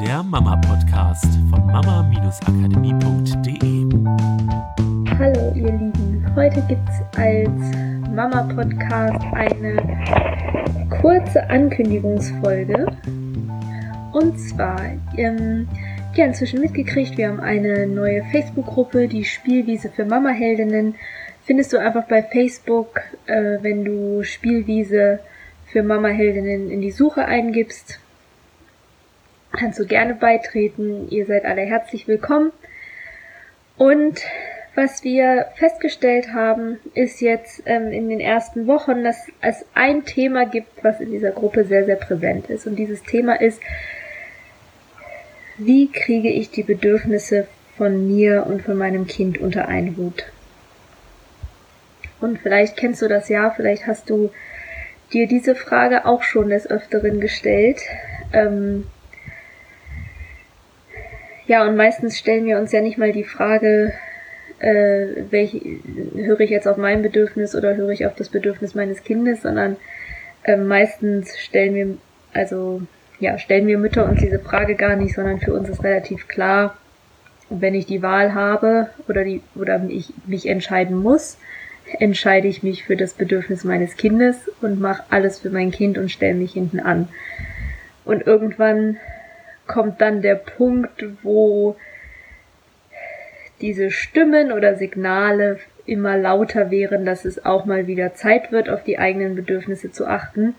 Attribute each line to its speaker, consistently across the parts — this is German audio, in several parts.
Speaker 1: der Mama-Podcast von mama-akademie.de.
Speaker 2: Hallo ihr Lieben, heute gibt es als Mama-Podcast eine kurze Ankündigungsfolge. Und zwar, ähm, ja, inzwischen mitgekriegt, wir haben eine neue Facebook-Gruppe, die Spielwiese für Mama-Heldinnen. Findest du einfach bei Facebook, äh, wenn du Spielwiese für Mama-Heldinnen in die Suche eingibst, kannst du gerne beitreten. Ihr seid alle herzlich willkommen. Und was wir festgestellt haben, ist jetzt ähm, in den ersten Wochen, dass es ein Thema gibt, was in dieser Gruppe sehr, sehr präsent ist. Und dieses Thema ist, wie kriege ich die Bedürfnisse von mir und von meinem Kind unter einen Hut? Und vielleicht kennst du das ja, vielleicht hast du dir diese Frage auch schon des Öfteren gestellt. Ähm, ja, und meistens stellen wir uns ja nicht mal die Frage, äh, welche, höre ich jetzt auf mein Bedürfnis oder höre ich auf das Bedürfnis meines Kindes, sondern äh, meistens stellen wir, also ja, stellen wir Mütter uns diese Frage gar nicht, sondern für uns ist relativ klar, wenn ich die Wahl habe oder die oder ich mich entscheiden muss, entscheide ich mich für das Bedürfnis meines Kindes und mache alles für mein Kind und stelle mich hinten an. Und irgendwann kommt dann der Punkt, wo diese Stimmen oder Signale immer lauter wären, dass es auch mal wieder Zeit wird, auf die eigenen Bedürfnisse zu achten.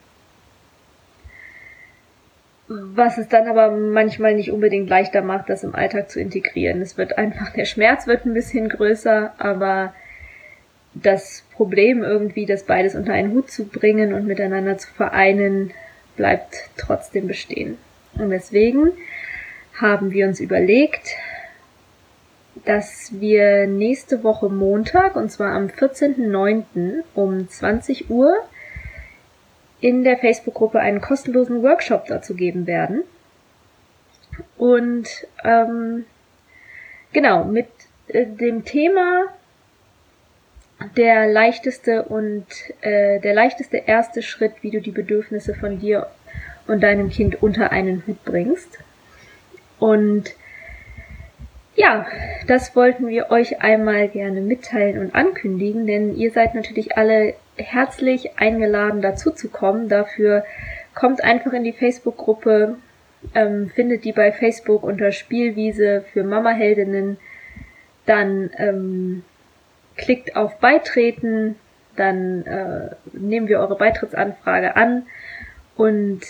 Speaker 2: Was es dann aber manchmal nicht unbedingt leichter macht, das im Alltag zu integrieren. Es wird einfach, der Schmerz wird ein bisschen größer, aber das Problem irgendwie, das beides unter einen Hut zu bringen und miteinander zu vereinen, bleibt trotzdem bestehen. Und deswegen haben wir uns überlegt, dass wir nächste Woche Montag, und zwar am 14.09. um 20 Uhr, in der Facebook-Gruppe einen kostenlosen Workshop dazu geben werden. Und ähm, genau, mit äh, dem Thema der leichteste und äh, der leichteste erste Schritt, wie du die Bedürfnisse von dir und deinem Kind unter einen Hut bringst. Und ja, das wollten wir euch einmal gerne mitteilen und ankündigen, denn ihr seid natürlich alle herzlich eingeladen, dazu zu kommen. Dafür kommt einfach in die Facebook-Gruppe, ähm, findet die bei Facebook unter Spielwiese für Mama-Heldinnen. Dann ähm, klickt auf Beitreten, dann äh, nehmen wir eure Beitrittsanfrage an und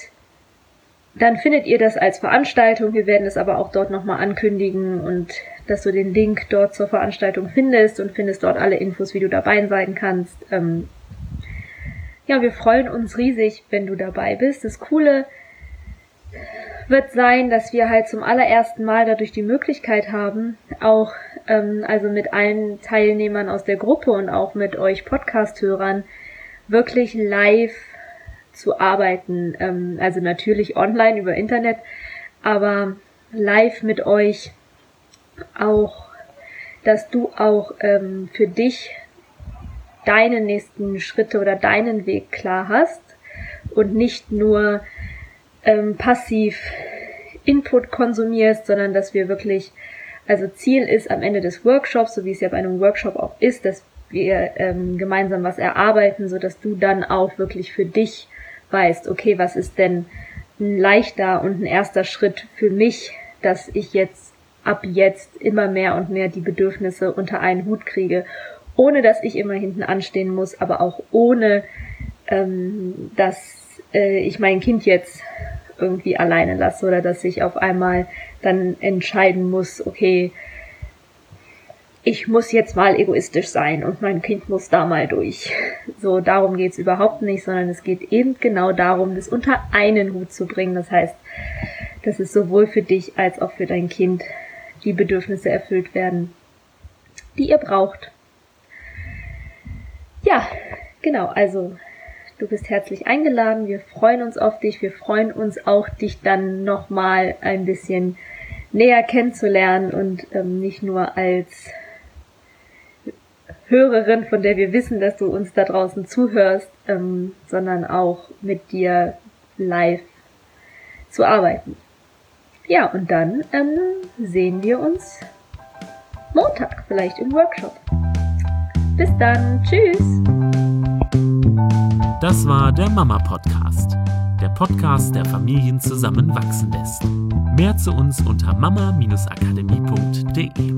Speaker 2: dann findet ihr das als Veranstaltung. Wir werden es aber auch dort nochmal ankündigen und dass du den Link dort zur Veranstaltung findest und findest dort alle Infos, wie du dabei sein kannst. Ähm ja, wir freuen uns riesig, wenn du dabei bist. Das Coole wird sein, dass wir halt zum allerersten Mal dadurch die Möglichkeit haben, auch ähm, also mit allen Teilnehmern aus der Gruppe und auch mit euch Podcast-Hörern wirklich live zu arbeiten. Ähm, also natürlich online über Internet, aber live mit euch auch, dass du auch ähm, für dich deine nächsten Schritte oder deinen Weg klar hast und nicht nur ähm, passiv Input konsumierst, sondern dass wir wirklich, also Ziel ist am Ende des Workshops, so wie es ja bei einem Workshop auch ist, dass wir ähm, gemeinsam was erarbeiten, so dass du dann auch wirklich für dich weißt, okay, was ist denn ein leichter und ein erster Schritt für mich, dass ich jetzt ab jetzt immer mehr und mehr die Bedürfnisse unter einen Hut kriege, ohne dass ich immer hinten anstehen muss, aber auch ohne, ähm, dass äh, ich mein Kind jetzt irgendwie alleine lasse oder dass ich auf einmal dann entscheiden muss, okay, ich muss jetzt mal egoistisch sein und mein Kind muss da mal durch. So, darum geht's überhaupt nicht, sondern es geht eben genau darum, das unter einen Hut zu bringen. Das heißt, dass es sowohl für dich als auch für dein Kind die Bedürfnisse erfüllt werden, die ihr braucht. Ja, genau, also du bist herzlich eingeladen. Wir freuen uns auf dich. Wir freuen uns auch, dich dann nochmal ein bisschen näher kennenzulernen und ähm, nicht nur als Hörerin, von der wir wissen, dass du uns da draußen zuhörst, ähm, sondern auch mit dir live zu arbeiten. ja, und dann ähm, sehen wir uns Montag vielleicht im Workshop. Bis dann. Tschüss.
Speaker 1: Das war der Mama Podcast. Der Podcast, der Familien zusammenwachsen lässt. Mehr zu uns unter mama-akademie.de.